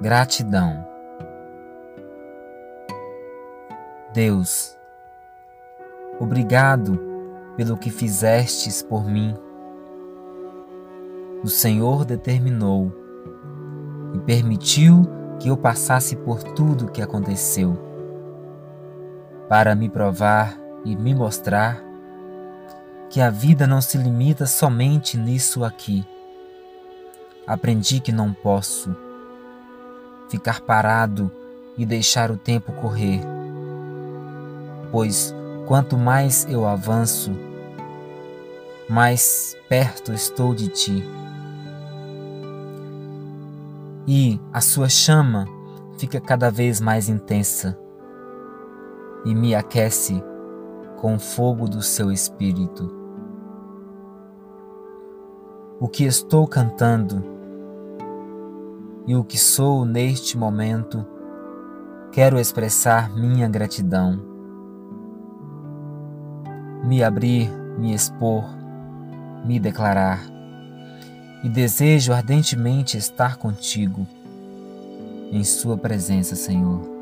Gratidão. Deus, obrigado pelo que fizestes por mim. O Senhor determinou e permitiu que eu passasse por tudo o que aconteceu, para me provar e me mostrar que a vida não se limita somente nisso aqui. Aprendi que não posso ficar parado e deixar o tempo correr, pois quanto mais eu avanço, mais perto estou de ti. E a sua chama fica cada vez mais intensa e me aquece com o fogo do seu espírito. O que estou cantando e o que sou neste momento, quero expressar minha gratidão. Me abrir, me expor, me declarar. E desejo ardentemente estar contigo, em Sua presença, Senhor.